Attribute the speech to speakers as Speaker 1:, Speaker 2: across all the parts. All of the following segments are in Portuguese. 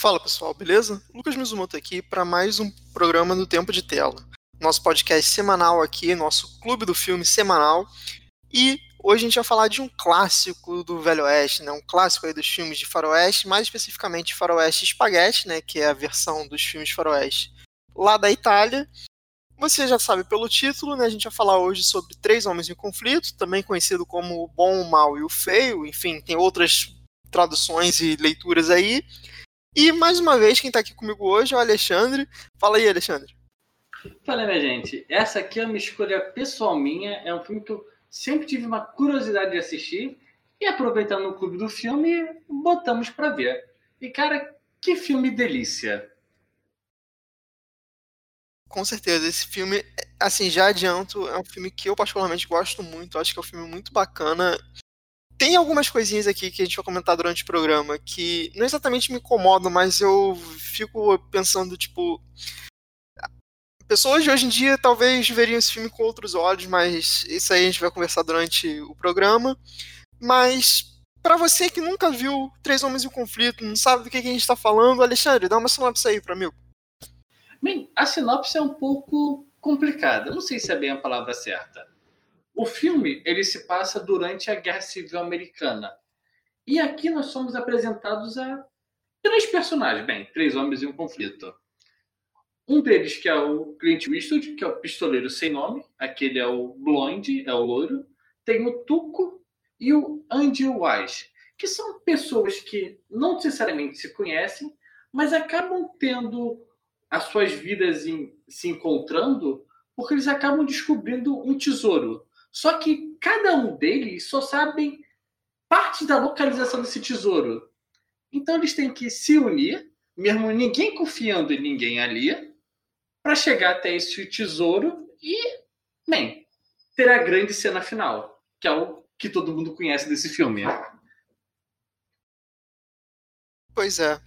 Speaker 1: Fala pessoal, beleza? Lucas Mizumoto aqui para mais um programa do Tempo de Tela. Nosso podcast semanal aqui, nosso clube do filme semanal. E hoje a gente vai falar de um clássico do Velho Oeste, né? Um clássico aí dos filmes de faroeste, mais especificamente faroeste espaguete, né? Que é a versão dos filmes faroeste lá da Itália. Você já sabe pelo título, né? A gente vai falar hoje sobre Três Homens em Conflito, também conhecido como O Bom, o Mal e o Feio. Enfim, tem outras traduções e leituras aí. E mais uma vez, quem está aqui comigo hoje é o Alexandre. Fala aí, Alexandre.
Speaker 2: Fala, minha gente. Essa aqui é uma escolha pessoal minha. É um filme que eu sempre tive uma curiosidade de assistir. E aproveitando o clube do filme, botamos para ver. E, cara, que filme delícia!
Speaker 1: Com certeza, esse filme, assim, já adianto, é um filme que eu particularmente gosto muito. Acho que é um filme muito bacana tem algumas coisinhas aqui que a gente vai comentar durante o programa que não exatamente me incomodam, mas eu fico pensando, tipo. Pessoas de hoje em dia talvez veriam esse filme com outros olhos, mas isso aí a gente vai conversar durante o programa. Mas, para você que nunca viu Três Homens e um Conflito, não sabe do que a gente está falando, Alexandre, dá uma sinopse aí para mim.
Speaker 2: Bem, a sinopse é um pouco complicada. Não sei se é bem a palavra certa. O filme ele se passa durante a Guerra Civil Americana. E aqui nós somos apresentados a três personagens, bem, três homens em um conflito. Um deles que é o Clint Eastwood, que é o pistoleiro sem nome, aquele é o Blonde, é o loiro. Tem o Tuco e o Andy Wise, que são pessoas que não necessariamente se conhecem, mas acabam tendo as suas vidas em, se encontrando porque eles acabam descobrindo um tesouro. Só que cada um deles só sabe parte da localização desse tesouro. Então eles têm que se unir, mesmo ninguém confiando em ninguém ali, para chegar até esse tesouro e, bem, ter a grande cena final, que é o que todo mundo conhece desse filme.
Speaker 1: Pois é.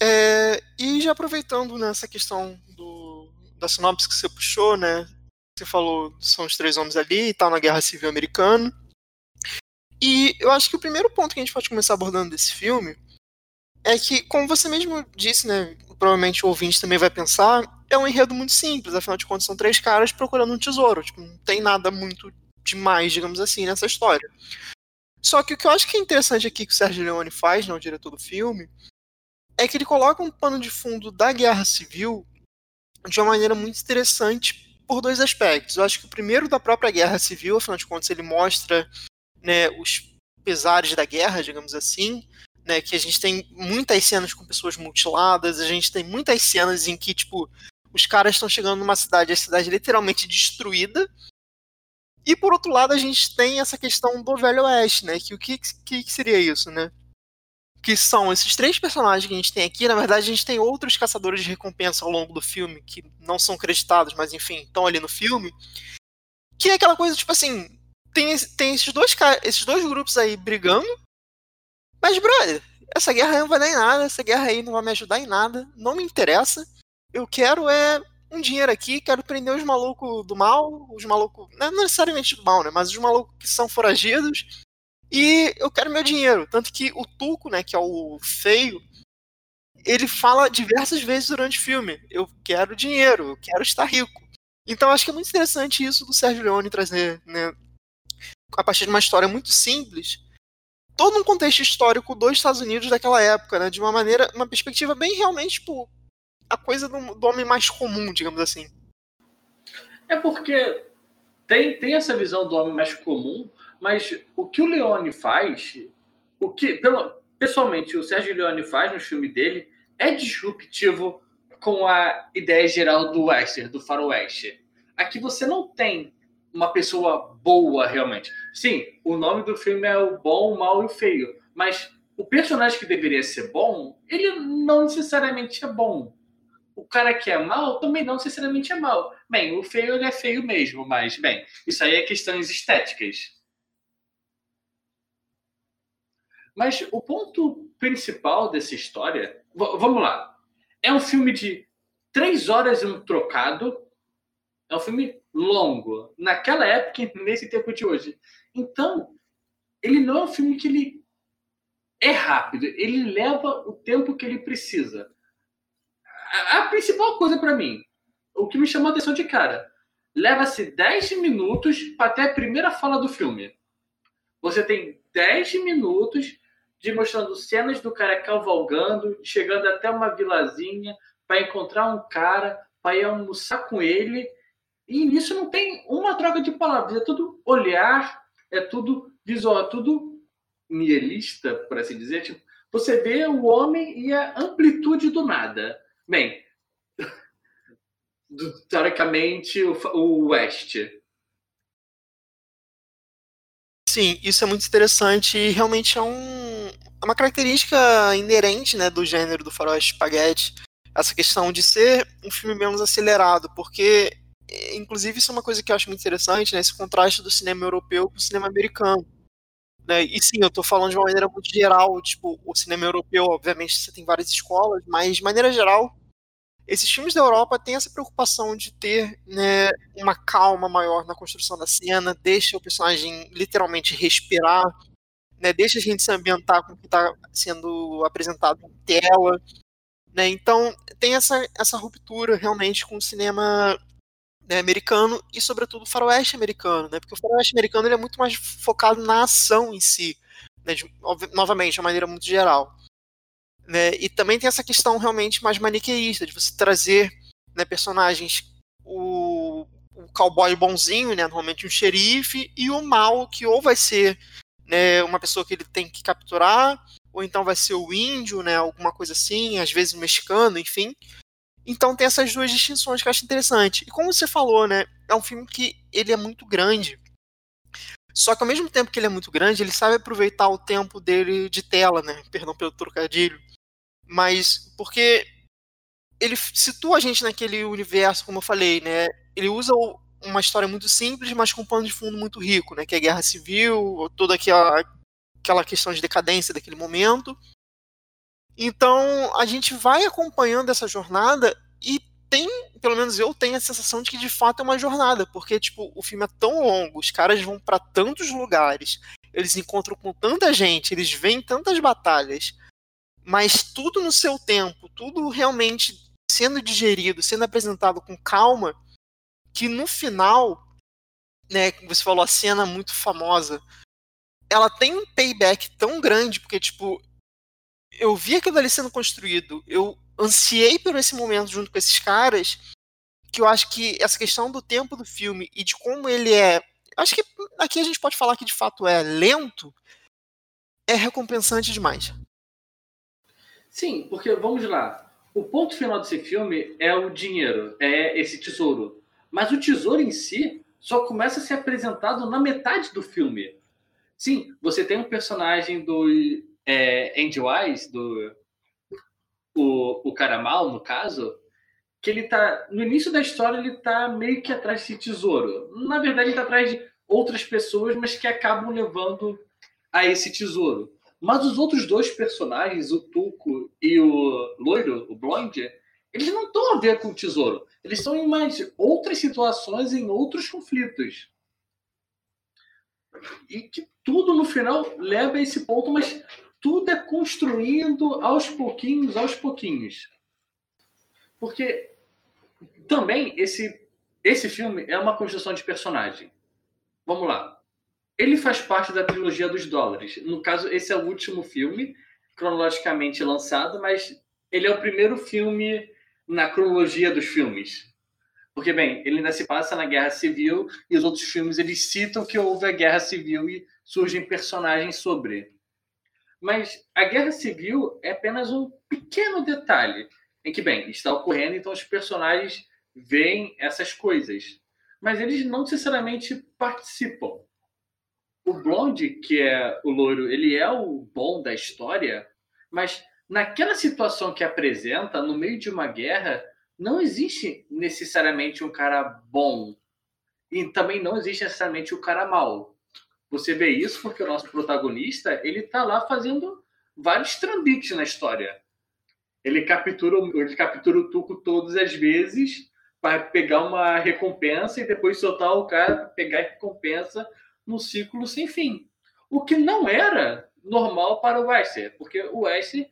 Speaker 1: é e já aproveitando nessa questão do, da sinopse que você puxou, né? você falou, são os três homens ali e tal, na Guerra Civil Americana. E eu acho que o primeiro ponto que a gente pode começar abordando desse filme é que, como você mesmo disse, né, provavelmente o ouvinte também vai pensar, é um enredo muito simples, afinal de contas são três caras procurando um tesouro, tipo, não tem nada muito demais, digamos assim, nessa história. Só que o que eu acho que é interessante aqui que o Sérgio Leone faz, né, o diretor do filme, é que ele coloca um pano de fundo da Guerra Civil de uma maneira muito interessante por dois aspectos. Eu acho que o primeiro da própria guerra civil, afinal de contas, ele mostra né, os pesares da guerra, digamos assim, né, que a gente tem muitas cenas com pessoas mutiladas, a gente tem muitas cenas em que, tipo, os caras estão chegando numa cidade, a cidade é literalmente destruída, e por outro lado a gente tem essa questão do Velho Oeste, né, que o que, que, que seria isso, né? que são esses três personagens que a gente tem aqui. Na verdade, a gente tem outros caçadores de recompensa ao longo do filme que não são creditados, mas enfim, estão ali no filme. Que é aquela coisa, tipo assim, tem, tem esses, dois, esses dois grupos aí brigando, mas, brother, essa guerra não vai dar em nada, essa guerra aí não vai me ajudar em nada, não me interessa. Eu quero é um dinheiro aqui, quero prender os malucos do mal, os malucos, não necessariamente do mal, né, mas os malucos que são foragidos e eu quero meu dinheiro. Tanto que o Tuco, né, que é o feio, ele fala diversas vezes durante o filme: eu quero dinheiro, eu quero estar rico. Então acho que é muito interessante isso do Sérgio Leone trazer, né, a partir de uma história muito simples, todo um contexto histórico dos Estados Unidos daquela época, né, de uma maneira, uma perspectiva bem realmente, tipo, a coisa do, do homem mais comum, digamos assim.
Speaker 2: É porque tem, tem essa visão do homem mais comum, mas o que o Leone faz, o que, pelo, pessoalmente, o Sérgio Leone faz no filme dele é disruptivo com a ideia geral do western, do faroeste. Aqui você não tem uma pessoa boa realmente. Sim, o nome do filme é o bom, o mal e o feio, mas o personagem que deveria ser bom, ele não necessariamente é bom. O cara que é mal também não necessariamente é mal. Bem, o feio ele é feio mesmo, mas bem, isso aí é questões estéticas. Mas o ponto principal dessa história. Vamos lá. É um filme de três horas e um trocado. É um filme longo. Naquela época, nesse tempo de hoje. Então, ele não é um filme que ele é rápido, ele leva o tempo que ele precisa. A, principal coisa para mim, o que me chamou a atenção de cara, leva-se 10 minutos para até a primeira fala do filme. Você tem 10 minutos de mostrando cenas do cara cavalgando, chegando até uma vilazinha para encontrar um cara, para ir almoçar com ele. E nisso não tem uma troca de palavras, é tudo olhar, é tudo visual, é tudo mielista, por assim dizer. Tipo, você vê o homem e a amplitude do nada. Bem, teoricamente, o, o West.
Speaker 1: Sim, isso é muito interessante e realmente é um, é uma característica inerente né, do gênero do faroeste spaghetti, essa questão de ser um filme menos acelerado, porque, inclusive, isso é uma coisa que eu acho muito interessante, né, esse contraste do cinema europeu com o cinema americano. Né? E sim, eu estou falando de uma maneira muito geral, tipo, o cinema europeu, obviamente, você tem várias escolas, mas de maneira geral, esses filmes da Europa têm essa preocupação de ter né, uma calma maior na construção da cena, deixa o personagem literalmente respirar, né, deixa a gente se ambientar com o que está sendo apresentado em tela. Né, então tem essa, essa ruptura realmente com o cinema né, americano e sobretudo o faroeste americano, né? Porque o faroeste americano ele é muito mais focado na ação em si, né, de, novamente, de uma maneira muito geral. Né? E também tem essa questão realmente mais maniqueísta, de você trazer né, personagens, o, o cowboy bonzinho, né, normalmente um xerife, e o mal, que ou vai ser né, uma pessoa que ele tem que capturar, ou então vai ser o índio, né, alguma coisa assim, às vezes o mexicano, enfim. Então tem essas duas distinções que eu acho interessante. E como você falou, né, é um filme que ele é muito grande. Só que ao mesmo tempo que ele é muito grande, ele sabe aproveitar o tempo dele de tela, né? Perdão pelo trocadilho. Mas porque ele situa a gente naquele universo, como eu falei, né? Ele usa uma história muito simples, mas com um pano de fundo muito rico, né? Que é a guerra civil, toda aquela, aquela questão de decadência daquele momento. Então a gente vai acompanhando essa jornada e tem, pelo menos eu tenho a sensação de que de fato é uma jornada, porque tipo, o filme é tão longo, os caras vão para tantos lugares, eles encontram com tanta gente, eles veem tantas batalhas, mas tudo no seu tempo, tudo realmente sendo digerido, sendo apresentado com calma, que no final, né, como você falou, a cena muito famosa, ela tem um payback tão grande, porque, tipo, eu vi aquilo ali sendo construído, eu ansiei por esse momento junto com esses caras, que eu acho que essa questão do tempo do filme e de como ele é. Acho que aqui a gente pode falar que de fato é lento, é recompensante demais.
Speaker 2: Sim, porque vamos lá. O ponto final desse filme é o dinheiro, é esse tesouro. Mas o tesouro em si só começa a ser apresentado na metade do filme. Sim, você tem um personagem do é, Andy Wise, do o, o cara mal, no caso, que ele tá. No início da história, ele tá meio que atrás desse tesouro. Na verdade, ele tá atrás de outras pessoas, mas que acabam levando a esse tesouro. Mas os outros dois personagens, o Tuco e o Loiro, o Blonde, eles não estão a ver com o tesouro. Eles estão em mais outras situações, em outros conflitos. E que tudo no final leva a esse ponto, mas tudo é construindo aos pouquinhos, aos pouquinhos. Porque também esse, esse filme é uma construção de personagem. Vamos lá. Ele faz parte da trilogia dos dólares. No caso, esse é o último filme cronologicamente lançado, mas ele é o primeiro filme na cronologia dos filmes. Porque, bem, ele ainda se passa na Guerra Civil e os outros filmes eles citam que houve a Guerra Civil e surgem personagens sobre. Mas a Guerra Civil é apenas um pequeno detalhe em que, bem, está ocorrendo, então os personagens veem essas coisas. Mas eles não necessariamente participam o Blonde, que é o loiro, ele é o bom da história, mas naquela situação que apresenta, no meio de uma guerra, não existe necessariamente um cara bom. E também não existe necessariamente o um cara mau. Você vê isso porque o nosso protagonista, ele tá lá fazendo vários trambiques na história. Ele captura, ele captura o Tuco todas as vezes para pegar uma recompensa e depois soltar o cara para pegar a recompensa num ciclo sem fim. O que não era normal para o western, porque o western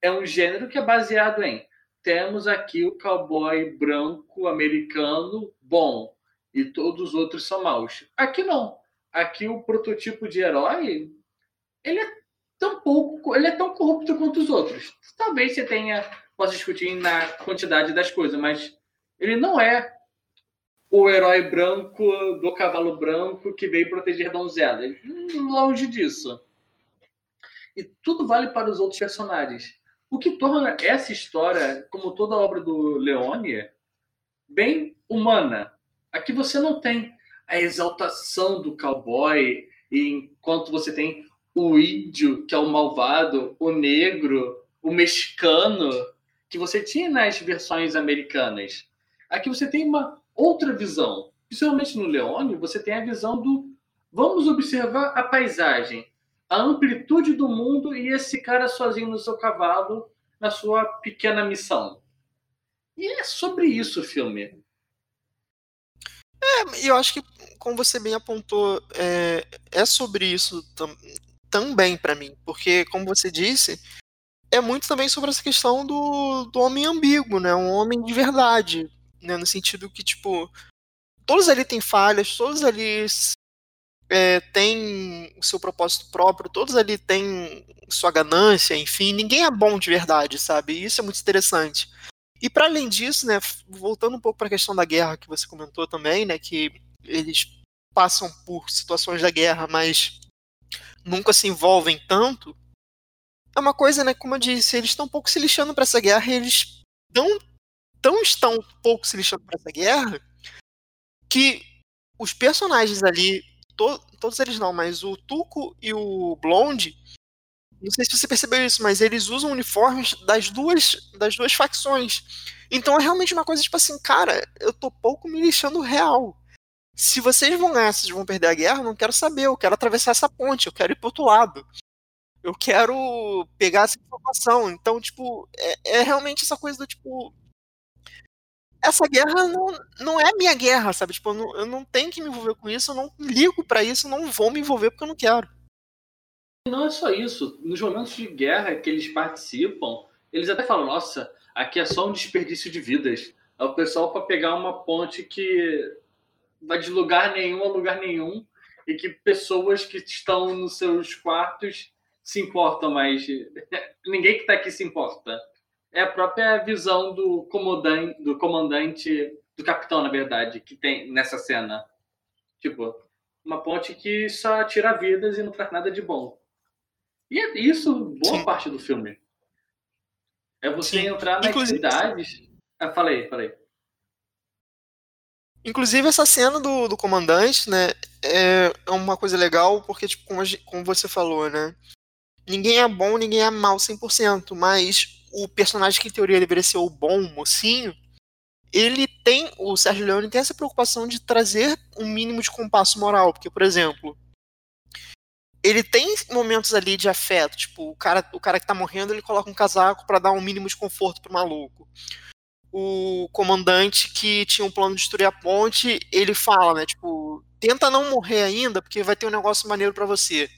Speaker 2: é um gênero que é baseado em temos aqui o cowboy branco americano bom e todos os outros são maus. Aqui não. Aqui o prototipo de herói ele é tão pouco, ele é tão corrupto quanto os outros. Talvez você tenha possa discutir na quantidade das coisas, mas ele não é o herói branco do cavalo branco que veio proteger donzela. Longe disso. E tudo vale para os outros personagens. O que torna essa história, como toda a obra do Leone, bem humana. Aqui você não tem a exaltação do cowboy, enquanto você tem o índio, que é o malvado, o negro, o mexicano, que você tinha nas versões americanas. Aqui você tem uma outra visão. Principalmente no Leone, você tem a visão do vamos observar a paisagem a amplitude do mundo e esse cara sozinho no seu cavalo na sua pequena missão. E é sobre isso o filme.
Speaker 1: É, eu acho que, como você bem apontou, é, é sobre isso tam, também para mim. Porque, como você disse, é muito também sobre essa questão do, do homem ambíguo, né? Um homem de verdade. Né? No sentido que, tipo, todos ali têm falhas, todos ali é, tem o seu propósito próprio, todos ali têm sua ganância, enfim, ninguém é bom de verdade, sabe? Isso é muito interessante. E para além disso, né, voltando um pouco para a questão da guerra que você comentou também, né, que eles passam por situações da guerra, mas nunca se envolvem tanto. É uma coisa, né, como eu disse, eles estão um pouco se lixando para essa guerra, eles tão, tão estão um pouco se lixando para essa guerra que os personagens ali to, todos eles não, mas o Tuco e o Blonde, não sei se você percebeu isso, mas eles usam uniformes das duas, das duas facções. Então é realmente uma coisa tipo assim, cara, eu tô pouco me lixando real. Se vocês vão ganhar, vocês vão perder a guerra, eu não quero saber, eu quero atravessar essa ponte, eu quero ir pro outro lado. Eu quero pegar essa informação. Então, tipo, é, é realmente essa coisa do tipo, essa guerra não, não é minha guerra, sabe? Tipo, eu não, eu não tenho que me envolver com isso, eu não ligo para isso, não vou me envolver porque eu não quero.
Speaker 2: Não é só isso. Nos momentos de guerra que eles participam, eles até falam: nossa, aqui é só um desperdício de vidas. É o pessoal para pegar uma ponte que vai de lugar nenhum a lugar nenhum e que pessoas que estão nos seus quartos se importam, mas ninguém que está aqui se importa é a própria visão do comandante, do comandante, do capitão, na verdade, que tem nessa cena. Tipo, uma ponte que só tira vidas e não faz nada de bom. E é isso boa Sim. parte do filme. É você Sim. entrar nas Inclusive... cidades. Ah, falei, falei.
Speaker 1: Inclusive, essa cena do, do comandante, né, é, é uma coisa legal, porque, tipo, como, como você falou, né, ninguém é bom, ninguém é mal 100%, mas o personagem que em teoria deveria ser o bom mocinho, ele tem, o Sérgio Leone tem essa preocupação de trazer um mínimo de compasso moral, porque, por exemplo, ele tem momentos ali de afeto, tipo, o cara, o cara que tá morrendo, ele coloca um casaco para dar um mínimo de conforto pro maluco. O comandante que tinha um plano de destruir a ponte, ele fala, né, tipo, tenta não morrer ainda, porque vai ter um negócio maneiro para você,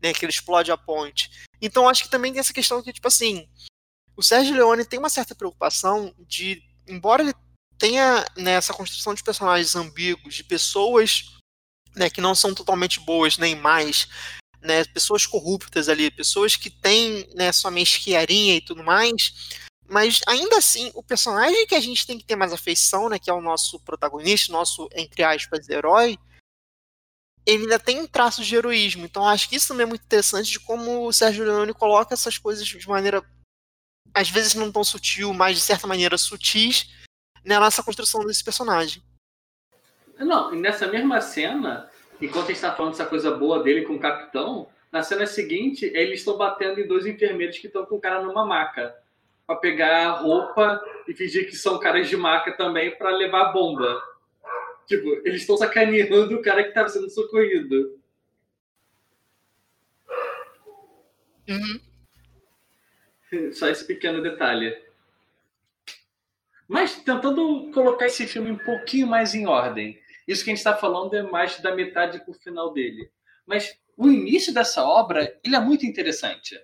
Speaker 1: né, que ele explode a ponte. Então acho que também tem essa questão que, tipo assim, o Sérgio Leone tem uma certa preocupação de, embora ele tenha nessa né, construção de personagens ambíguos, de pessoas né, que não são totalmente boas nem mais, né, pessoas corruptas ali, pessoas que têm né, sua mesquiarinha e tudo mais, mas ainda assim, o personagem que a gente tem que ter mais afeição, né, que é o nosso protagonista, nosso, entre aspas, herói, ele ainda tem traços de heroísmo. Então acho que isso também é muito interessante de como o Sérgio Leone coloca essas coisas de maneira às vezes não tão sutil, mas de certa maneira sutis, né, nessa construção desse personagem.
Speaker 2: Não, e nessa mesma cena, enquanto a gente está falando dessa coisa boa dele com o capitão, na cena seguinte, eles estão batendo em dois enfermeiros que estão com o cara numa maca. para pegar a roupa e fingir que são caras de maca também para levar a bomba. Tipo, eles estão sacaneando o cara que estava sendo socorrido.
Speaker 1: Uhum.
Speaker 2: Só esse pequeno detalhe. Mas tentando colocar esse filme um pouquinho mais em ordem. Isso que a gente está falando é mais da metade para o final dele. Mas o início dessa obra ele é muito interessante.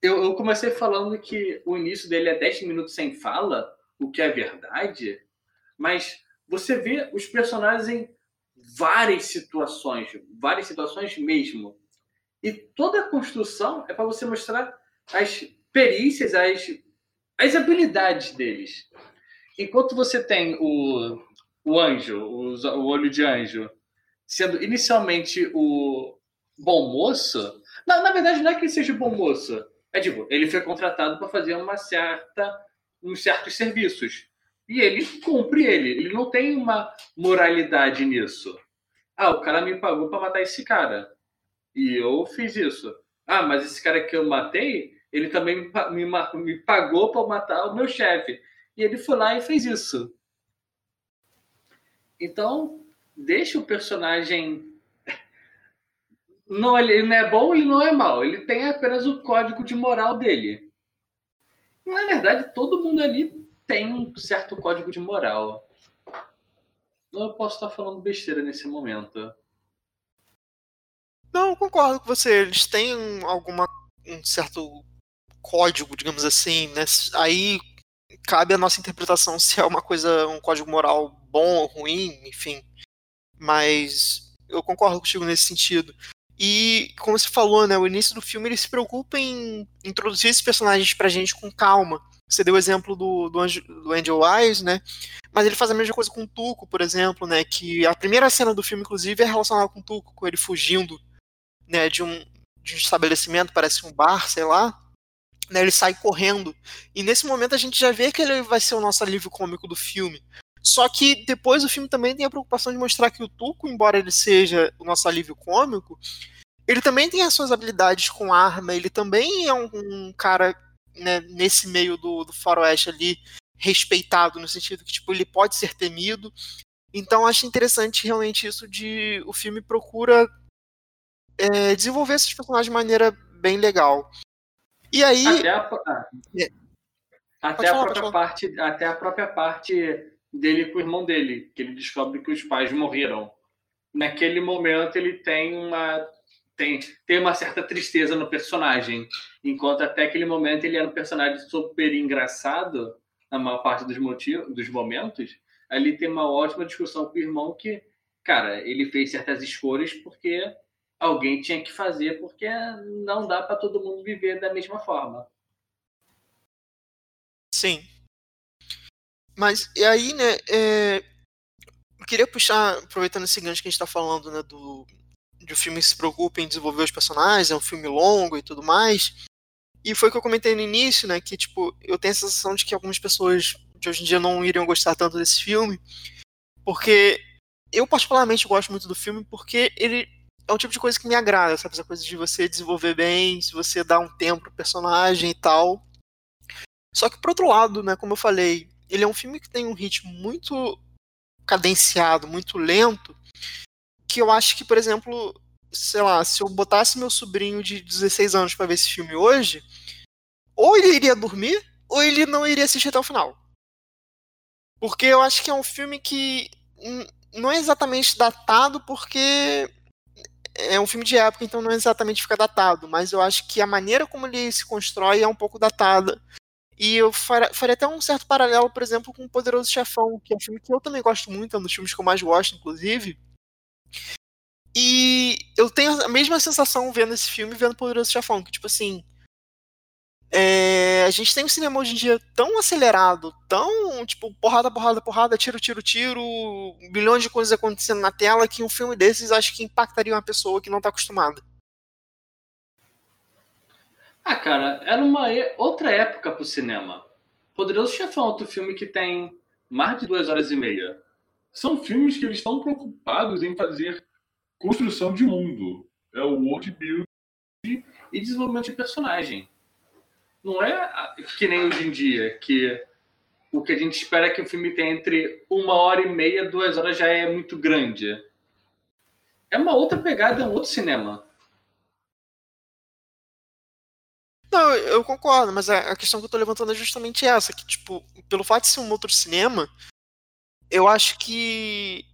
Speaker 2: Eu, eu, comecei falando que o início dele é 10 minutos sem fala, o que é verdade, mas você vê os personagens em várias situações, várias situações mesmo. E toda a construção é para você mostrar as perícias, as, as habilidades deles. Enquanto você tem o, o anjo, o, olho de anjo, sendo inicialmente o bom moço, na, na verdade não é que ele seja bom moço, é tipo, ele foi contratado para fazer uma certa, uns certos serviços. E ele cumpre ele. Ele não tem uma moralidade nisso. Ah, o cara me pagou para matar esse cara. E eu fiz isso. Ah, mas esse cara que eu matei, ele também me, me pagou para matar o meu chefe. E ele foi lá e fez isso. Então, deixa o personagem. Não, ele não é bom, ele não é mal. Ele tem apenas o código de moral dele. Na verdade, todo mundo ali tem um certo código de moral. Eu posso estar falando besteira nesse momento.
Speaker 1: Não, concordo com você. Eles têm alguma um certo código, digamos assim, né? Aí cabe a nossa interpretação se é uma coisa, um código moral bom ou ruim, enfim. Mas eu concordo contigo nesse sentido. E, como você falou, né, o início do filme ele se preocupa em introduzir esses personagens pra gente com calma. Você deu o exemplo do, do, Angel, do Angel Wise, né? Mas ele faz a mesma coisa com o Tuco, por exemplo, né? Que a primeira cena do filme, inclusive, é relacionada com o Tuco, com ele fugindo né, de, um, de um estabelecimento, parece um bar, sei lá. Né, ele sai correndo. E nesse momento a gente já vê que ele vai ser o nosso alívio cômico do filme. Só que depois o filme também tem a preocupação de mostrar que o Tuco, embora ele seja o nosso alívio cômico, ele também tem as suas habilidades com arma, ele também é um, um cara né, nesse meio do, do faroeste ali respeitado, no sentido que tipo, ele pode ser temido. Então acho interessante realmente isso de o filme procura é, desenvolver esses personagens de maneira bem legal. E aí.
Speaker 2: Até a, ah, é. até a própria parte, até a própria parte dele com o irmão dele, que ele descobre que os pais morreram. Naquele momento ele tem uma tem, tem uma certa tristeza no personagem, enquanto até aquele momento ele era um personagem super engraçado na maior parte dos motivos, dos momentos. Ali tem uma ótima discussão com o irmão que, cara, ele fez certas escolhas porque alguém tinha que fazer, porque não dá para todo mundo viver da mesma forma.
Speaker 1: Sim. Mas, e aí, né, é, eu queria puxar, aproveitando esse gancho que a gente está falando, né, do, de um filme que se preocupa em desenvolver os personagens, é um filme longo e tudo mais. E foi o que eu comentei no início, né? Que, tipo, eu tenho a sensação de que algumas pessoas de hoje em dia não iriam gostar tanto desse filme. Porque eu, particularmente, gosto muito do filme porque ele é um tipo de coisa que me agrada, sabe? Essa coisa de você desenvolver bem, se você dá um tempo pro personagem e tal. Só que, por outro lado, né? Como eu falei, ele é um filme que tem um ritmo muito cadenciado, muito lento que eu acho que, por exemplo, sei lá, se eu botasse meu sobrinho de 16 anos para ver esse filme hoje, ou ele iria dormir, ou ele não iria assistir até o final. Porque eu acho que é um filme que não é exatamente datado, porque é um filme de época, então não é exatamente fica datado, mas eu acho que a maneira como ele se constrói é um pouco datada. E eu faria, até um certo paralelo, por exemplo, com o Poderoso Chefão, que é um filme que eu também gosto muito, é um dos filmes que eu mais gosto, inclusive. E eu tenho a mesma sensação vendo esse filme vendo Poderoso Chefão, que tipo assim. É, a gente tem um cinema hoje em dia tão acelerado, tão, tipo, porrada, porrada, porrada, tiro, tiro, tiro, milhões de coisas acontecendo na tela, que um filme desses acho que impactaria uma pessoa que não tá acostumada.
Speaker 2: Ah, cara, era uma outra época pro cinema. Poderoso Chefão é outro filme que tem mais de duas horas e meia. São filmes que eles estão preocupados em fazer construção de mundo. É o world building e desenvolvimento de personagem. Não é que nem hoje em dia, que o que a gente espera é que o filme tenha entre uma hora e meia, duas horas já é muito grande. É uma outra pegada, é um outro cinema.
Speaker 1: Não, eu concordo, mas a questão que eu tô levantando é justamente essa, que, tipo, pelo fato de ser um outro cinema, eu acho que,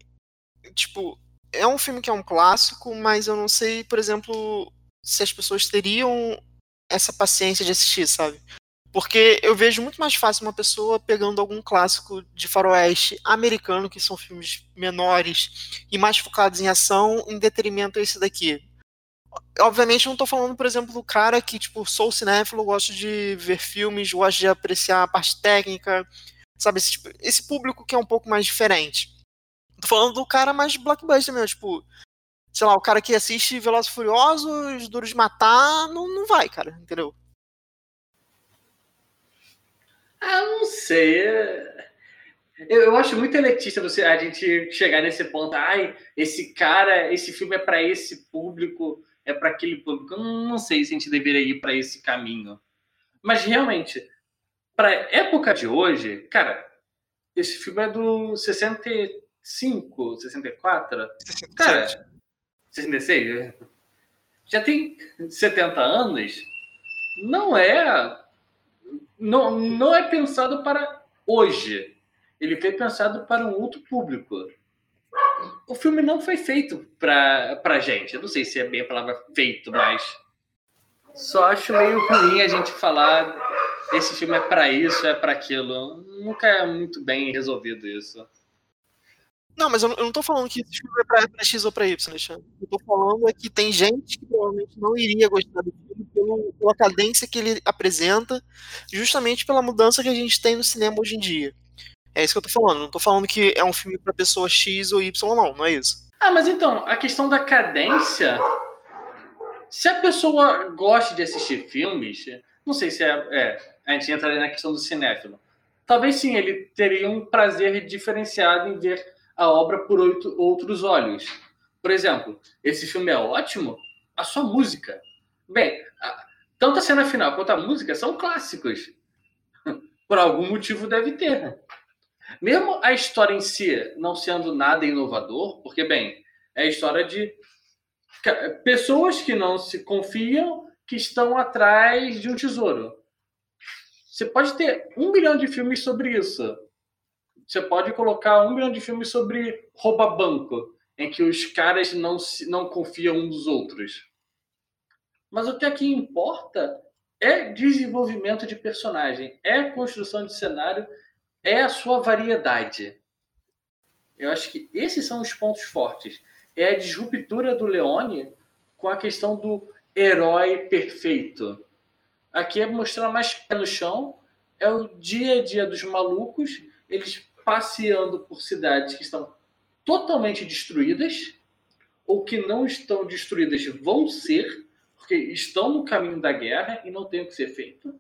Speaker 1: tipo, é um filme que é um clássico, mas eu não sei, por exemplo, se as pessoas teriam essa paciência de assistir, sabe? Porque eu vejo muito mais fácil uma pessoa pegando algum clássico de faroeste americano, que são filmes menores e mais focados em ação, em detrimento a esse daqui. Obviamente não estou falando, por exemplo, do cara que, tipo, sou cinéfilo, gosto de ver filmes, gosto de apreciar a parte técnica, sabe? Esse, tipo, esse público que é um pouco mais diferente. Tô falando do cara mais blockbuster mesmo, tipo, sei lá, o cara que assiste Velozes Furiosos, Duro de Matar, não, não vai, cara, entendeu?
Speaker 2: Ah, não sei. Eu, eu acho muito elitista você, a gente chegar nesse ponto. Ai, esse cara, esse filme é para esse público, é para aquele público. Eu não, não sei se a gente deveria ir para esse caminho. Mas realmente, para época de hoje, cara, esse filme é do 65, 64. 67. Cara, 66? Já tem 70 anos. Não é não, não é pensado para hoje. Ele foi pensado para um outro público. O filme não foi feito para a gente. Eu não sei se é bem a palavra feito, mas só acho meio ruim a gente falar esse filme é para isso, é para aquilo. Nunca é muito bem resolvido isso.
Speaker 1: Não, mas eu não, tô falando que esse filme é pra, pra X ou pra Y, Alexandre. Eu tô falando é que tem gente que provavelmente não iria gostar do filme pelo, pela cadência que ele apresenta, justamente pela mudança que a gente tem no cinema hoje em dia. É isso que eu tô falando. Não tô falando que é um filme pra pessoa X ou Y, não, não é isso.
Speaker 2: Ah, mas então, a questão da cadência. Se a pessoa gosta de assistir filmes, não sei se é. é a gente entra na questão do cinéfilo. Talvez sim, ele teria um prazer diferenciado em ver a obra por outros olhos. Por exemplo, esse filme é ótimo, a sua música. Bem, a, tanto a cena final quanto a música são clássicos. Por algum motivo deve ter. Mesmo a história em si não sendo nada inovador, porque, bem, é a história de pessoas que não se confiam que estão atrás de um tesouro. Você pode ter um milhão de filmes sobre isso. Você pode colocar um milhão de filmes sobre rouba banco, em que os caras não, se, não confiam uns dos outros. Mas o que aqui importa é desenvolvimento de personagem, é construção de cenário, é a sua variedade. Eu acho que esses são os pontos fortes. É a disruptura do Leone com a questão do herói perfeito. Aqui é mostrar mais pé no chão, é o dia a dia dos malucos, eles passeando por cidades que estão totalmente destruídas ou que não estão destruídas vão ser, porque estão no caminho da guerra e não tem o que ser feito.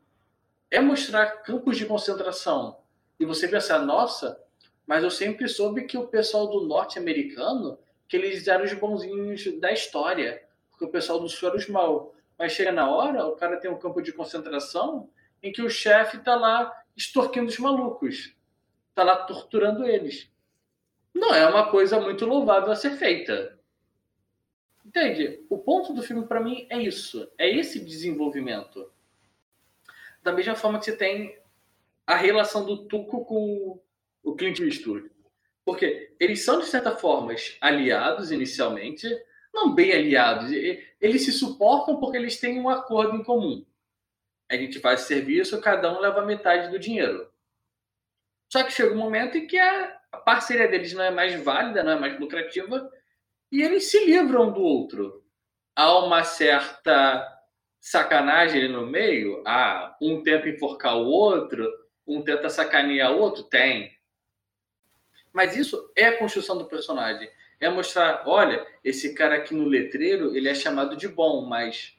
Speaker 2: É mostrar campos de concentração e você pensar, nossa, mas eu sempre soube que o pessoal do norte americano, que eles eram os bonzinhos da história, porque o pessoal do sul era os mal. Mas chega na hora, o cara tem um campo de concentração em que o chefe está lá extorquindo os malucos está lá torturando eles. Não é uma coisa muito louvável a ser feita. Entende? O ponto do filme para mim é isso, é esse desenvolvimento. Da mesma forma que você tem a relação do Tuco com o Clint Eastwood. Porque eles são, de certa forma, aliados inicialmente, não bem aliados. Eles se suportam porque eles têm um acordo em comum. A gente faz serviço, cada um leva metade do dinheiro. Só que chega um momento em que a, parceria deles não é mais válida, não é mais lucrativa, e eles se livram do outro. Há uma certa sacanagem ali no meio? Ah, um tenta enforcar o outro, um tenta sacanear o outro? Tem. Mas isso é a construção do personagem. É mostrar, olha, esse cara aqui no letreiro, ele é chamado de bom, mas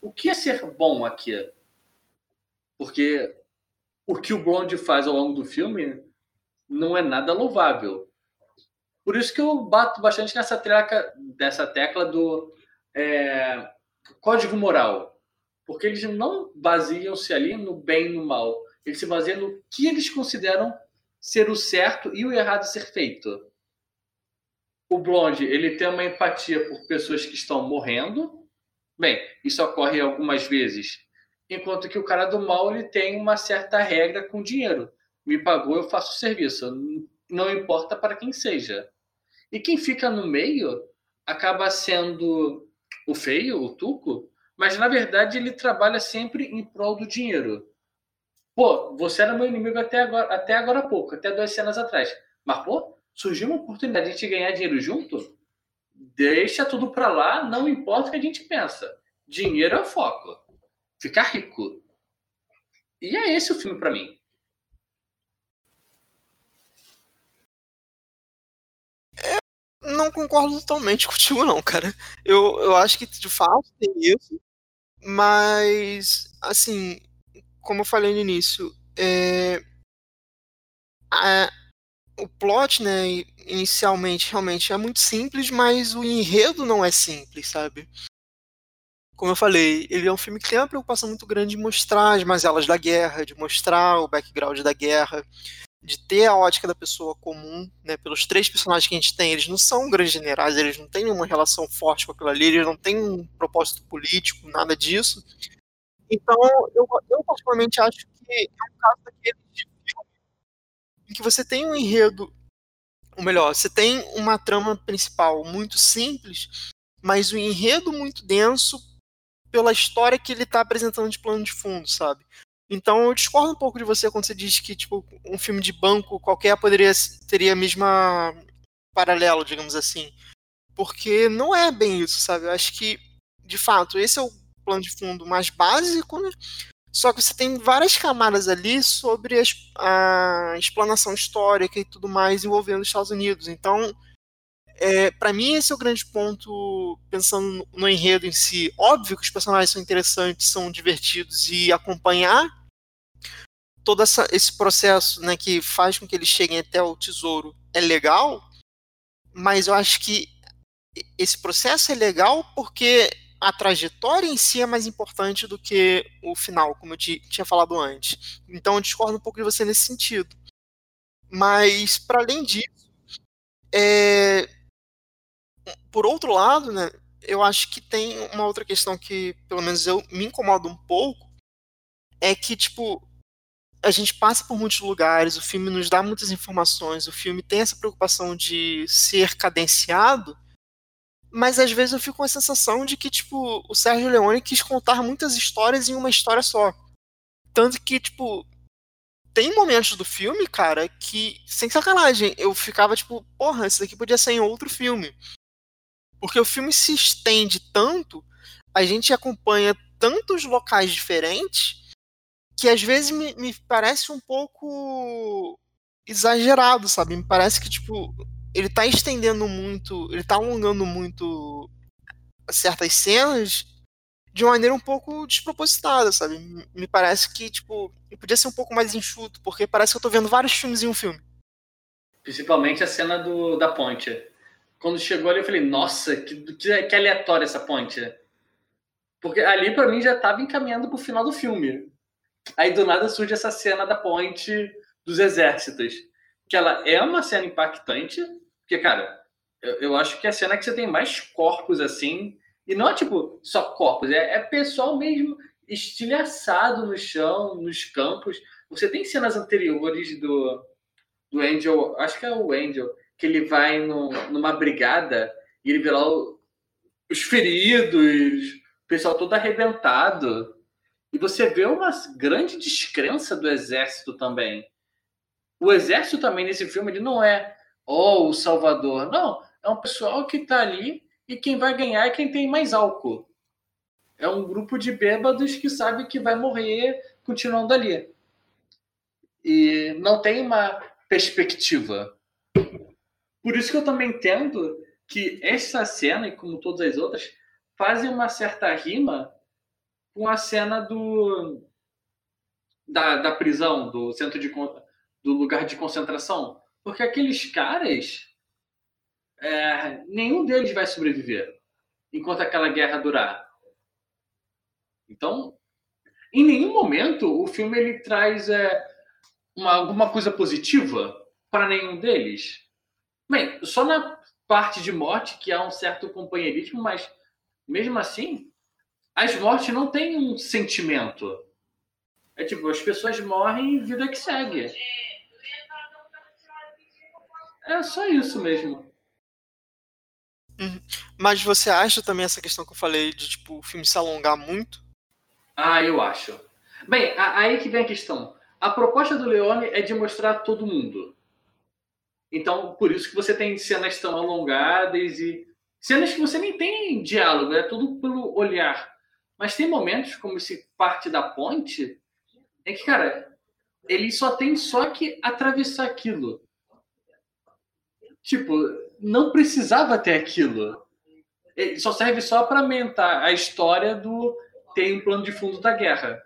Speaker 2: o que é ser bom aqui? Porque o que o Bond faz ao longo do filme não é nada louvável. Por isso que eu bato bastante nessa tecla, dessa tecla do é, código moral. Porque eles não baseiam-se ali no bem e no mal. Eles se baseiam no que eles consideram ser o certo e o errado ser feito. O Blonde, ele tem uma empatia por pessoas que estão morrendo. Bem, isso ocorre algumas vezes enquanto que o cara do mal ele tem uma certa regra com dinheiro. Me pagou, eu faço o serviço. Não importa para quem seja. E quem fica no meio acaba sendo o feio, o Tuco, mas na verdade ele trabalha sempre em prol do dinheiro. Pô, você era meu inimigo até agora, até agora há pouco, até duas cenas atrás. Mas, pô, surgiu uma oportunidade de a gente ganhar dinheiro junto? Deixa tudo pra lá, não importa o que a gente pensa. Dinheiro é o foco. Ficar rico. E é esse o filme para mim.
Speaker 1: não concordo totalmente contigo, não, cara. Eu, eu acho que de fato tem isso, mas, assim, como eu falei no início, é, a, o plot, né, inicialmente realmente é muito simples, mas o enredo não é simples, sabe? Como eu falei, ele é um filme que tem uma preocupação muito grande de mostrar as mazelas da guerra, de mostrar o background da guerra, de ter a ótica da pessoa comum, né? Pelos três personagens que a gente tem, eles não são grandes generais, eles não têm uma relação forte com aquilo ali, eles não têm um propósito político, nada disso. Então, eu, eu particularmente acho que é um caso daquele tipo em que você tem um enredo, ou melhor, você tem uma trama principal muito simples, mas um enredo muito denso pela história que ele está apresentando de plano de fundo, sabe? Então eu discordo um pouco de você quando você diz que tipo um filme de banco qualquer poderia teria a mesma paralelo, digamos assim. Porque não é bem isso, sabe? Eu acho que de fato esse é o plano de fundo mais básico, né? Só que você tem várias camadas ali sobre a, explanação histórica e tudo mais envolvendo os Estados Unidos. Então, é, para mim, esse é o grande ponto, pensando no, enredo em si. Óbvio que os personagens são interessantes, são divertidos e acompanhar todo essa, esse processo né, que faz com que eles cheguem até o tesouro é legal, mas eu acho que esse processo é legal porque a trajetória em si é mais importante do que o final, como eu tinha falado antes. Então eu discordo um pouco de você nesse sentido. Mas, para além disso, é... por outro lado, né, eu acho que tem uma outra questão que, pelo menos eu me incomoda um pouco, é que, tipo, a gente passa por muitos lugares, o filme nos dá muitas informações, o filme tem essa preocupação de ser cadenciado, mas às vezes eu fico com a sensação de que, tipo, o Sérgio Leone quis contar muitas histórias em uma história só. Tanto que, tipo, tem momentos do filme, cara, que, sem sacanagem, eu ficava tipo, porra, isso daqui podia ser em outro filme. Porque o filme se estende tanto, a gente acompanha tantos locais diferentes, que às vezes me, me parece um pouco exagerado, sabe? Me parece que, tipo, ele tá estendendo muito, ele tá alongando muito certas cenas de uma maneira um pouco despropositada, sabe? Me parece que, tipo, podia ser um pouco mais enxuto, porque parece que eu tô vendo vários filmes em um filme.
Speaker 2: Principalmente a cena do, da ponte. Quando chegou ali, eu falei, nossa, que, que, que aleatória essa ponte. Porque ali, para mim, já tava encaminhando pro final do filme. Aí do nada surge essa cena da ponte dos exércitos. Que ela é uma cena impactante, porque, cara, eu, eu acho que é a cena que você tem mais corpos assim. E não é tipo só corpos, é, é pessoal mesmo estilhaçado no chão, nos campos. Você tem cenas anteriores do, do Angel, acho que é o Angel, que ele vai no, numa brigada e ele vê lá o, os feridos, o pessoal todo arrebentado. E você vê uma grande descrença do exército também. O exército também nesse filme ele não é oh, o salvador. Não, é um pessoal que está ali e quem vai ganhar é quem tem mais álcool. É um grupo de bêbados que sabe que vai morrer continuando ali. E não tem uma perspectiva. Por isso que eu também entendo que essa cena, e como todas as outras, fazem uma certa rima com a cena do da, da prisão, do centro de do lugar de concentração, porque aqueles caras é, nenhum deles vai sobreviver enquanto aquela guerra durar. Então, em nenhum momento o filme ele traz é, uma, alguma coisa positiva para nenhum deles. Bem, só na parte de morte que há um certo companheirismo, mas mesmo assim as mortes não têm um sentimento. É tipo, as pessoas morrem e vida que segue. É só isso mesmo.
Speaker 1: Uhum. Mas você acha também essa questão que eu falei de tipo o filme se alongar muito?
Speaker 2: Ah, eu acho. Bem, aí que vem a questão. A proposta do Leone é de mostrar todo mundo. Então, por isso que você tem cenas tão alongadas e cenas que você nem tem diálogo, é tudo pelo olhar. Mas tem momentos, como esse parte da ponte, é que, cara, ele só tem só que atravessar aquilo. Tipo, não precisava ter aquilo. Ele só serve só para aumentar a história do tem um plano de fundo da guerra.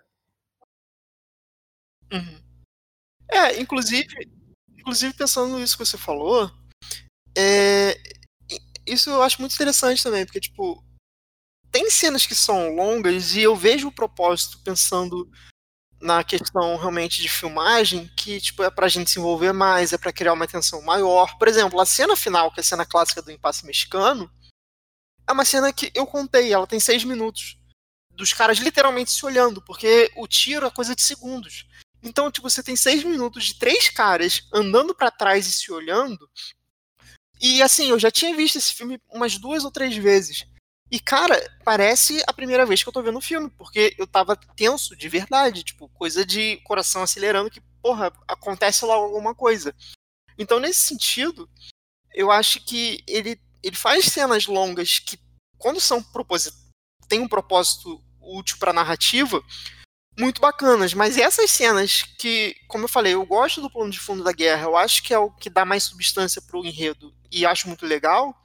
Speaker 1: Uhum. É, inclusive, inclusive pensando nisso que você falou, é, isso eu acho muito interessante também, porque, tipo, tem cenas que são longas e eu vejo o propósito pensando na questão realmente de filmagem, que, tipo, é pra gente se envolver mais, é para criar uma tensão maior. Por exemplo, a cena final, que é a cena clássica do impasse mexicano, é uma cena que eu contei, ela tem seis minutos. Dos caras literalmente se olhando, porque o tiro é coisa de segundos. Então, tipo, você tem seis minutos de três caras andando para trás e se olhando. E assim, eu já tinha visto esse filme umas duas ou três vezes. E, cara, parece a primeira vez que eu tô vendo o filme, porque eu tava tenso de verdade, tipo, coisa de coração acelerando que, porra, acontece logo alguma coisa. Então, nesse sentido, eu acho que ele, ele faz cenas longas que, quando são propósito, tem um propósito útil pra narrativa, muito bacanas, mas essas cenas que, como eu falei, eu gosto do plano de fundo da guerra, eu acho que é o que dá mais substância pro enredo e acho muito legal,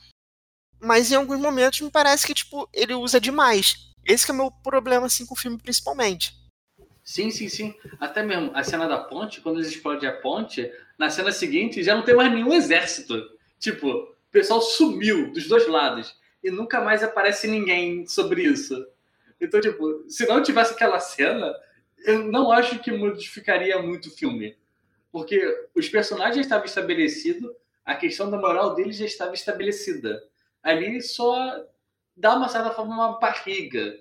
Speaker 1: mas em alguns momentos me parece que tipo ele usa demais. Esse é o meu problema assim com o filme principalmente.
Speaker 2: Sim, sim, sim. Até mesmo a cena da ponte, quando eles explodem a ponte, na cena seguinte já não tem mais nenhum exército. Tipo, o pessoal sumiu dos dois lados e nunca mais aparece ninguém sobre isso. Então, tipo, se não tivesse aquela cena, eu não acho que modificaria muito o filme. Porque os personagens estavam estabelecidos, a questão da moral deles já estava estabelecida. Ali só dá uma certa forma uma barriga.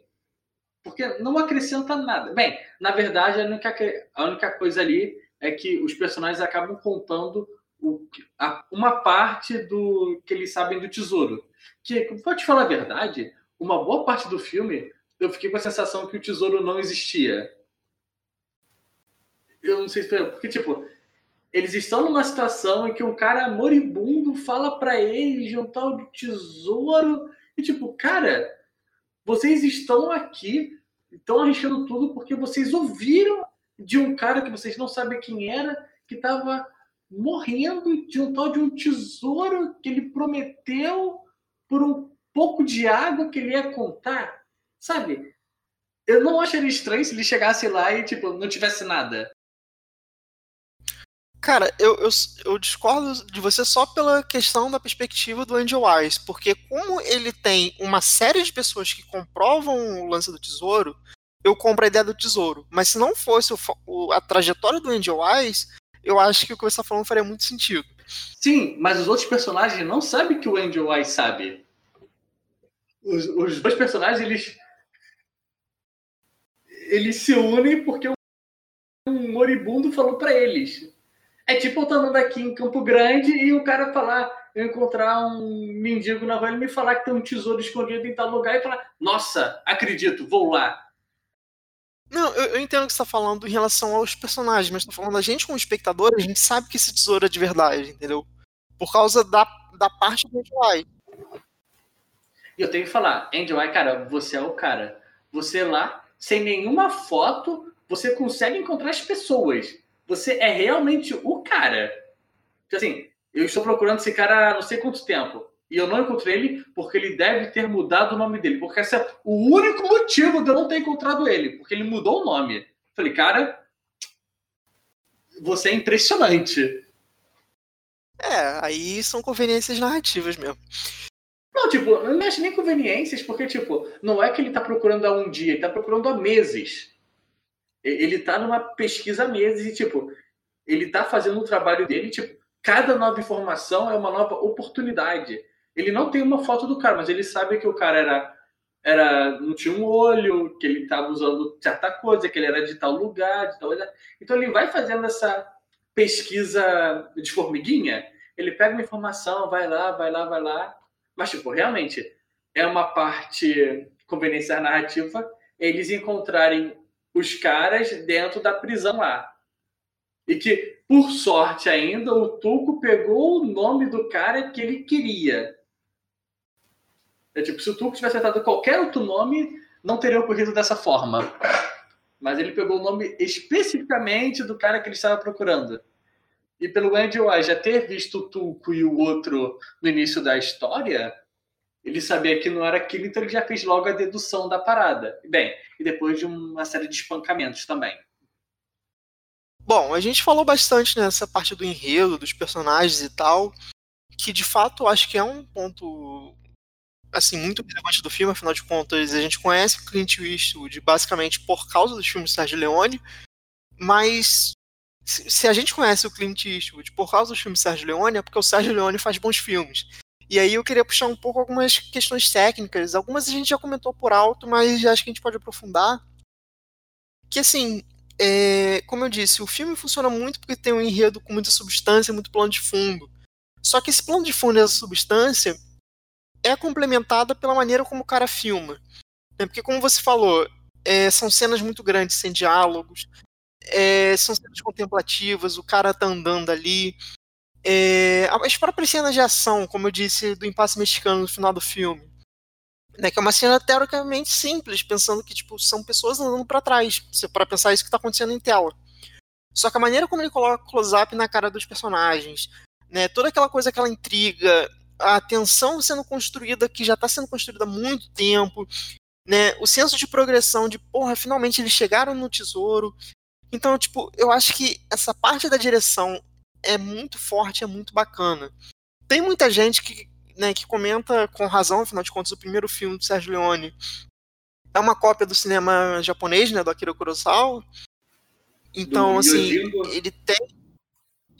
Speaker 2: Porque não acrescenta nada. Bem, na verdade, a única, a única coisa ali é que os personagens acabam contando o, a, uma parte do que eles sabem do tesouro. Que, pode falar a verdade, uma boa parte do filme eu fiquei com a sensação que o tesouro não existia. Eu não sei se foi. Porque, tipo, eles estão numa situação em que um cara moribundo fala para eles de um tal de tesouro. E, tipo, cara, vocês estão aqui, estão arriscando tudo porque vocês ouviram de um cara que vocês não sabem quem era, que estava morrendo de um tal de um tesouro que ele prometeu por um pouco de água que ele ia contar. Sabe? Eu não acharia estranho se ele chegasse lá e, tipo, não tivesse nada.
Speaker 1: Cara, eu, eu, eu, discordo de você só pela questão da perspectiva do Angel Eyes, porque como ele tem uma série de pessoas que comprovam o lance do tesouro, eu compro a ideia do tesouro. Mas se não fosse o, o, a trajetória do Angel Eyes, eu acho que o que você está falando faria muito sentido.
Speaker 2: Sim, mas os outros personagens não sabem que o Angel Eyes sabe. Os, os dois personagens, eles eles se unem porque um moribundo falou para eles. É tipo eu tô andando aqui em Campo Grande e o cara falar, eu encontrar um mendigo na rua e me falar que tem um tesouro escondido em tal lugar e falar, nossa, acredito, vou lá.
Speaker 1: Não, eu, eu entendo o que você tá falando em relação aos personagens, mas tô falando a gente como espectador, a gente sabe que esse tesouro é de verdade, entendeu? Por causa da, da parte do Angel.
Speaker 2: E eu tenho que falar, Angel Eye, cara, você é o cara. Você lá sem nenhuma foto, você consegue encontrar as pessoas. Você é realmente o cara. Assim, eu estou procurando esse cara há não sei quanto tempo. E eu não encontrei ele porque ele deve ter mudado o nome dele. Porque esse é o único motivo de eu não ter encontrado ele. Porque ele mudou o nome. Falei, cara, você é impressionante.
Speaker 1: É, aí são conveniências narrativas mesmo.
Speaker 2: Não, tipo, não acho nem conveniências, porque, tipo, não é que ele tá procurando há um dia, ele tá procurando há meses. Ele tá numa pesquisa há meses e, tipo, ele tá fazendo o trabalho dele, tipo, cada nova informação é uma nova oportunidade. Ele não tem uma foto do cara, mas ele sabe que o cara era, era não tinha um olho, que ele estava usando certa coisa, que ele era de tal lugar, de tal lugar. Então ele vai fazendo essa pesquisa de formiguinha. Ele pega uma informação, vai lá, vai lá, vai lá, Mas, tipo, realmente, é uma parte conveniência narrativa eles encontrarem os caras dentro da prisão lá. E que, por sorte ainda, o Tuco pegou o nome do cara que ele queria. É tipo, se o Tuco tivesse acertado qualquer outro nome, não teria ocorrido dessa forma. Mas ele pegou o nome especificamente do cara que ele estava procurando. E pelo Andy Wise já ter visto o Tuco e o outro no início da história, ele sabia que não era aquilo, então ele já fez logo a dedução da parada. Bem, e depois de uma série de espancamentos também.
Speaker 1: Bom, a gente falou bastante nessa parte do enredo, dos personagens e tal, que de fato acho que é um ponto assim muito relevante do filme, afinal de contas, a gente conhece o Clint Eastwood basicamente por causa dos filmes do Sergio Leone, mas se a gente conhece o Clint Eastwood por causa dos filmes do Sergio Leone, é porque o Sergio Leone faz bons filmes. E aí eu queria puxar um pouco algumas questões técnicas. Algumas a gente já comentou por alto, mas acho que a gente pode aprofundar. Que assim, é, como eu disse, o filme funciona muito porque tem um enredo com muita substância, muito plano de fundo. Só que esse plano de fundo e essa substância é complementada pela maneira como o cara filma. Né? Porque, como você falou, é, são cenas muito grandes, sem diálogos, é, são cenas contemplativas, o cara tá andando ali, é, as próprias cenas de ação, como eu disse, do impasse mexicano no final do filme, né, que é uma cena teoricamente simples, pensando que tipo são pessoas andando para trás, para pensar isso que está acontecendo em tela. Só que a maneira como ele coloca close-up na cara dos personagens, né, toda aquela coisa, aquela intriga, a tensão sendo construída que já está sendo construída há muito tempo, né, o senso de progressão de porra, finalmente eles chegaram no tesouro. Então, tipo, eu acho que essa parte da direção é muito forte, é muito bacana. Tem muita gente que, né, que comenta com razão, afinal de contas, o primeiro filme do Sérgio Leone é uma cópia do cinema japonês, né, do Akira Kurosawa. Então, do assim, Yojimbo. ele tem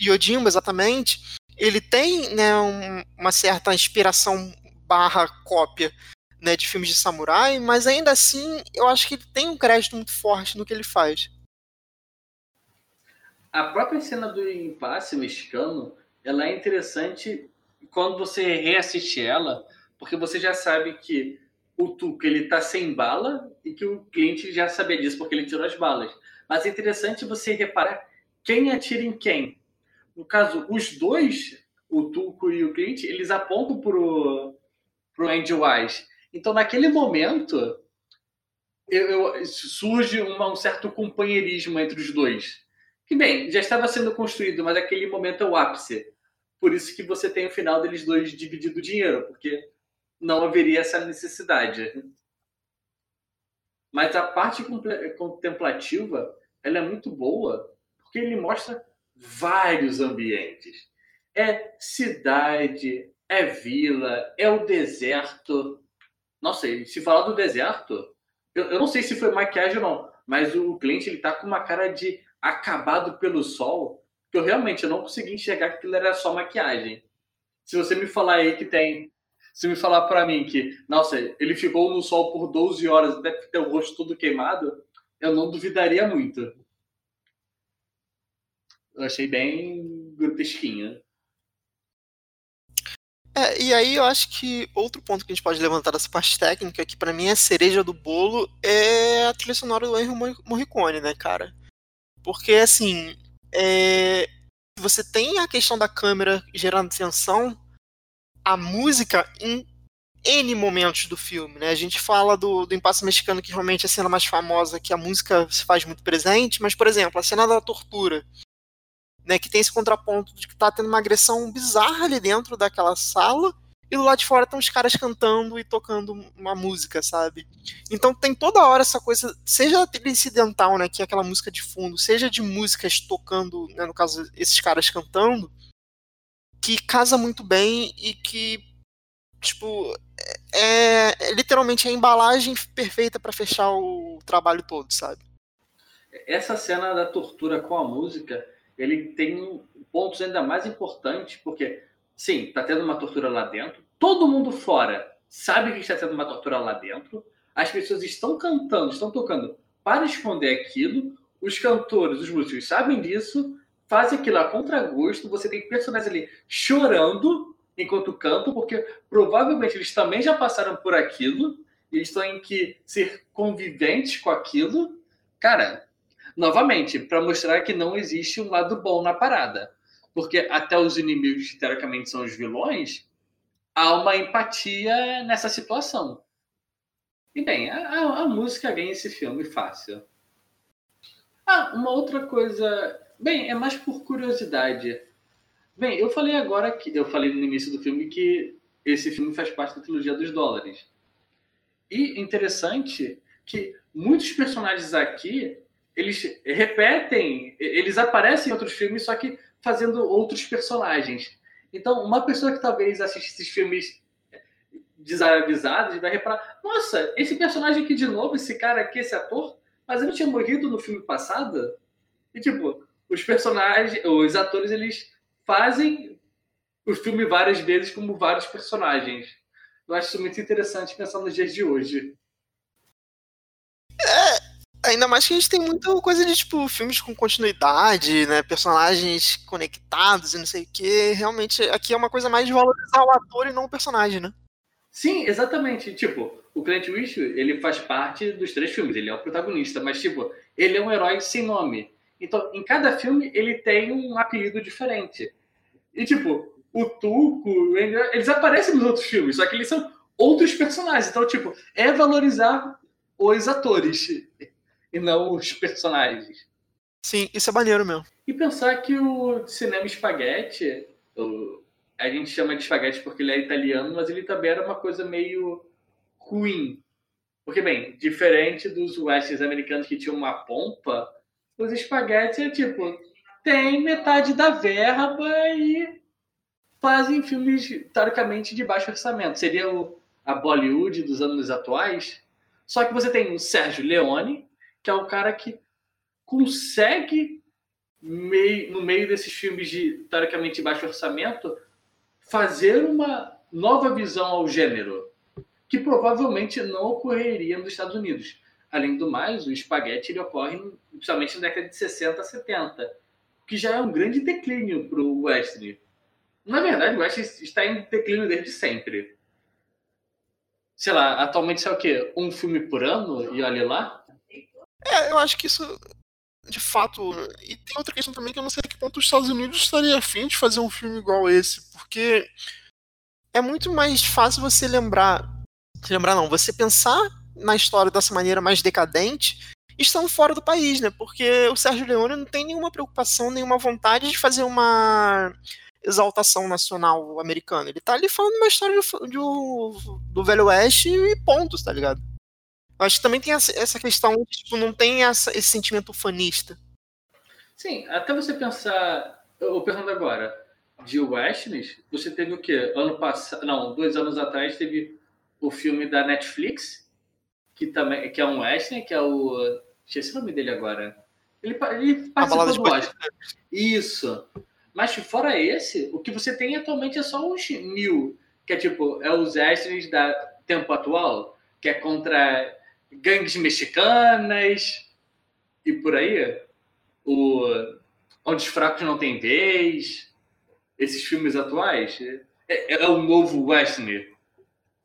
Speaker 1: Yojimbo, exatamente. Ele tem, né, um, uma certa inspiração barra cópia né, de filmes de samurai, mas ainda assim eu acho que ele tem um crédito muito forte no que ele faz
Speaker 2: a própria cena do impasse mexicano, ela é interessante quando você reassiste ela, porque você já sabe que o Tuca ele tá sem bala e que o cliente já sabia disso porque ele tirou as balas. Mas é interessante você reparar quem atira em quem. No caso, os dois, o Tuco e o cliente, eles apontam pro, pro Andy Wise. Então, naquele momento, eu, eu, surge uma, um certo companheirismo entre os dois. Que bem, já estava sendo construído, mas aquele momento é o ápice. Por isso que você tem o final deles dois dividindo o dinheiro, porque não haveria essa necessidade. Mas a parte contemplativa, ela é muito boa, porque ele mostra vários ambientes. É cidade, é vila, é o deserto. Nossa, se falar do deserto, eu, eu não sei se foi maquiagem ou não, mas o cliente ele tá com uma cara de acabado pelo sol, que eu realmente não consegui enxergar que aquilo era só maquiagem. Se você me falar aí que tem. Se me falar para mim que, nossa, ele ficou no sol por 12 horas, deve ter o rosto todo queimado, eu não duvidaria muito. Eu achei bem grotesquinha.
Speaker 1: É, e aí eu acho que outro ponto que a gente pode levantar dessa parte técnica, que para mim é a cereja do bolo, é a trilha sonora do Henry Morricone, né, cara? Porque, assim, é, você tem a questão da câmera gerando tensão, a música em N momentos do filme, né? A gente fala do, do impasse mexicano, que realmente é a cena mais famosa, que a música se faz muito presente, mas, por exemplo, a cena da tortura, né? Que tem esse contraponto de que tá tendo uma agressão bizarra ali dentro daquela sala, e do lado de fora estão os caras cantando e tocando uma música, sabe? Então tem toda hora essa coisa, seja incidental, né, que é aquela música de fundo, seja de músicas tocando, né, no caso esses caras cantando, que casa muito bem e que tipo é, é literalmente a embalagem perfeita para fechar o trabalho todo, sabe?
Speaker 2: Essa cena da tortura com a música, ele tem pontos ainda mais importantes, porque sim, tá tendo uma tortura lá dentro. Todo mundo fora sabe que está tendo uma tortura lá dentro. As pessoas estão cantando, estão tocando para esconder aquilo. Os cantores, os músicos sabem disso, fazem aquilo a contragosto. Você tem personagens ali chorando enquanto cantam, porque provavelmente eles também já passaram por aquilo, e eles têm que ser conviventes com aquilo. Cara, novamente, para mostrar que não existe um lado bom na parada. Porque até os inimigos, que teoricamente são os vilões, há uma empatia nessa situação. E bem, a, a música ganha esse filme fácil. Ah, uma outra coisa. Bem, é mais por curiosidade. Bem, eu falei agora que. Eu falei no início do filme que esse filme faz parte da trilogia dos dólares. E interessante que muitos personagens aqui eles repetem, eles aparecem em outros filmes, só que fazendo outros personagens. Então, uma pessoa que talvez assista esses filmes desavisados vai reparar: nossa, esse personagem aqui de novo, esse cara aqui, esse ator, mas ele tinha morrido no filme passado? E, tipo, os personagens, os atores, eles fazem o filme várias vezes como vários personagens. Eu acho isso muito interessante pensar nos dias de hoje.
Speaker 1: Ainda mais que a gente tem muita coisa de, tipo, filmes com continuidade, né? Personagens conectados e não sei o quê. Realmente, aqui é uma coisa mais de valorizar o ator e não o personagem, né?
Speaker 2: Sim, exatamente. Tipo, o Clint Eastwood, ele faz parte dos três filmes. Ele é o protagonista, mas, tipo, ele é um herói sem nome. Então, em cada filme, ele tem um apelido diferente. E, tipo, o Tuco, eles aparecem nos outros filmes, só que eles são outros personagens. Então, tipo, é valorizar os atores e não os personagens.
Speaker 1: Sim, isso é maneiro mesmo.
Speaker 2: E pensar que o cinema espaguete, a gente chama de espaguete porque ele é italiano, mas ele também era uma coisa meio ruim. Porque, bem, diferente dos westerns americanos que tinham uma pompa, os espaguetes é tipo, tem metade da verba e fazem filmes, teoricamente, de baixo orçamento. Seria o, a Bollywood dos anos atuais. Só que você tem o Sérgio Leone, que é o cara que consegue, no meio desses filmes de teoricamente baixo orçamento, fazer uma nova visão ao gênero, que provavelmente não ocorreria nos Estados Unidos. Além do mais, o espaguete ele ocorre principalmente na década de 60 a 70, que já é um grande declínio para o western. Na verdade, o western está em declínio desde sempre. Sei lá, atualmente é o quê? Um filme por ano? E olha lá.
Speaker 1: É, eu acho que isso, de fato. E tem outra questão também que eu não sei a que ponto os Estados Unidos estaria afim de fazer um filme igual esse, porque é muito mais fácil você lembrar. Lembrar não, você pensar na história dessa maneira mais decadente estando fora do país, né? Porque o Sérgio Leone não tem nenhuma preocupação, nenhuma vontade de fazer uma exaltação nacional americana. Ele tá ali falando uma história do, do, do Velho Oeste e pontos, tá ligado? Acho que também tem essa questão, tipo, não tem essa, esse sentimento fanista.
Speaker 2: Sim, até você pensar, eu pensando agora, de westerns, você teve o quê? Ano passado, não, dois anos atrás teve o filme da Netflix, que também que é um western, que é o, esqueci o nome dele agora. Ele, ele participou do Oscar. Isso. Mas fora esse, o que você tem atualmente é só os new, que é tipo, é os westerns da tempo atual, que é contra gangues mexicanas e por aí. O Onde os Fracos Não Têm Vez, esses filmes atuais. É, é o novo western,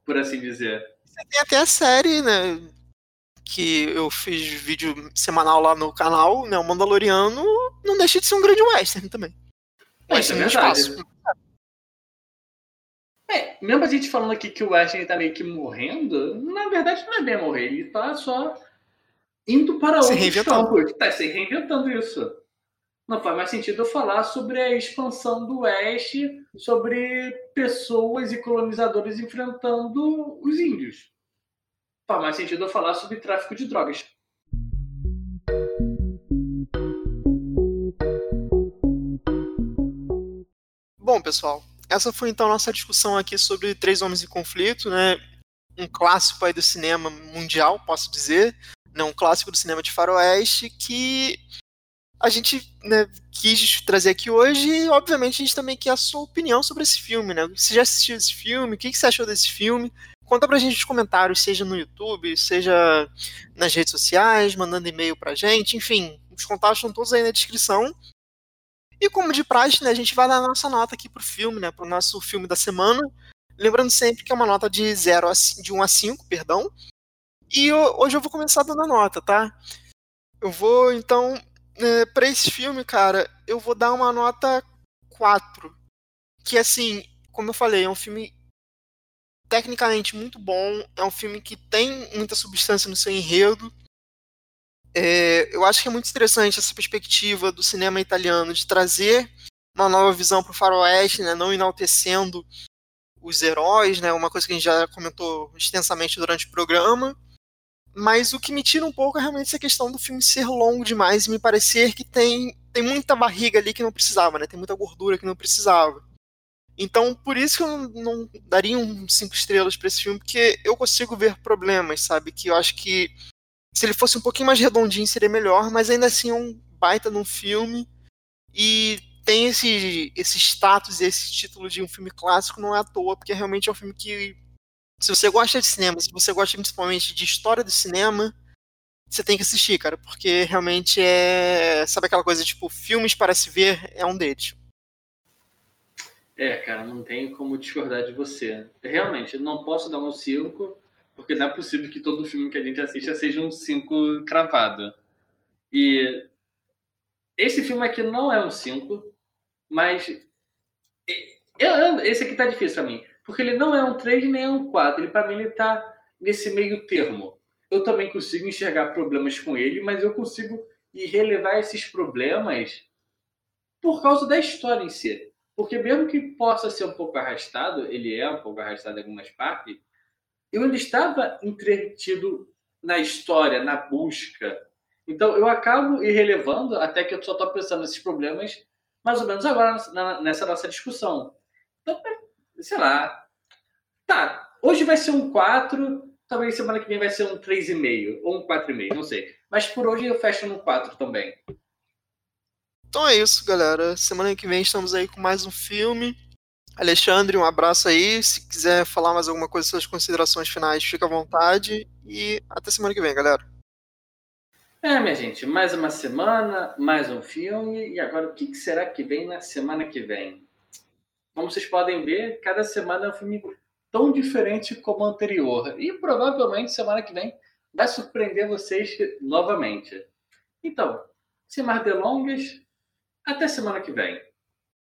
Speaker 2: por assim dizer.
Speaker 1: Tem até a série, né? Que eu fiz vídeo semanal lá no canal, né? O Mandaloriano não deixa de ser um grande western também.
Speaker 2: É, isso é verdade. Espaço. É, mesmo a gente falando aqui que o Western tá meio que morrendo, na verdade não é bem morrer, ele tá só indo para se outros campos. Tá se reinventando isso. Não faz mais sentido eu falar sobre a expansão do Oeste, sobre pessoas e colonizadores enfrentando os índios. Faz mais sentido eu falar sobre tráfico de drogas.
Speaker 1: Bom, pessoal, essa foi então nossa discussão aqui sobre Três Homens em Conflito, né? Um clássico aí do cinema mundial, posso dizer, né? um clássico do cinema de faroeste que a gente né, quis trazer aqui hoje e, obviamente, a gente também quer a sua opinião sobre esse filme, né? Você já assistiu esse filme? O que, que você achou desse filme? Conta pra gente nos comentários, seja no YouTube, seja nas redes sociais, mandando e-mail pra gente, enfim, os contatos estão todos aí na descrição. E como de praxe, né, a gente vai dar a nossa nota aqui pro filme, né, pro nosso filme da semana. Lembrando sempre que é uma nota de 0 a, de 1 a 5, perdão. E eu, hoje eu vou começar dando a nota, tá? Eu vou, então, é, para esse filme, cara, eu vou dar uma nota 4. Que, assim, como eu falei, é um filme tecnicamente muito bom, é um filme que tem muita substância no seu enredo. É, eu acho que é muito interessante essa perspectiva do cinema italiano de trazer uma nova visão para o faroeste, né, não enaltecendo os heróis, né, uma coisa que a gente já comentou extensamente durante o programa. Mas o que me tira um pouco é realmente essa questão do filme ser longo demais e me parecer que tem, tem muita barriga ali que não precisava, né? Tem muita gordura que não precisava. Então, por isso que eu não, não daria um cinco estrelas para esse filme, porque eu consigo ver problemas, sabe? Que eu acho que se ele fosse um pouquinho mais redondinho seria melhor, mas ainda assim é um baita num filme e tem esse, esse status, esse título de um filme clássico, não é à toa, porque realmente é um filme que se você gosta de cinema, se você gosta principalmente de história do cinema, você tem que assistir, cara, porque realmente é. Sabe aquela coisa, tipo, filmes para se ver é um deles.
Speaker 2: É, cara, não tem como discordar de você. Realmente, não posso dar um 5, porque não é possível que todo filme que a gente assista seja um 5 cravado. E esse filme aqui não é um 5, mas. Esse aqui tá difícil pra mim. Porque ele não é um 3 nem é um 4. Ele, para mim, ele tá nesse meio termo. Eu também consigo enxergar problemas com ele, mas eu consigo relevar esses problemas por causa da história em si. Porque mesmo que possa ser um pouco arrastado, ele é um pouco arrastado em algumas partes, eu ainda estava entretido na história, na busca. Então eu acabo irrelevando até que eu só estou pensando nesses problemas mais ou menos agora nessa nossa discussão. Então sei lá. Tá, hoje vai ser um 4, talvez semana que vem vai ser um 3,5 ou um 4,5, não sei. Mas por hoje eu fecho no 4 também.
Speaker 1: Então é isso, galera. Semana que vem estamos aí com mais um filme. Alexandre, um abraço aí. Se quiser falar mais alguma coisa, suas considerações finais, fica à vontade. E até semana que vem, galera.
Speaker 2: É, minha gente, mais uma semana, mais um filme. E agora, o que será que vem na semana que vem? como vocês podem ver, cada semana é um filme tão diferente como o anterior. E provavelmente semana que vem vai surpreender vocês novamente. Então, sem mais delongas, até semana que vem.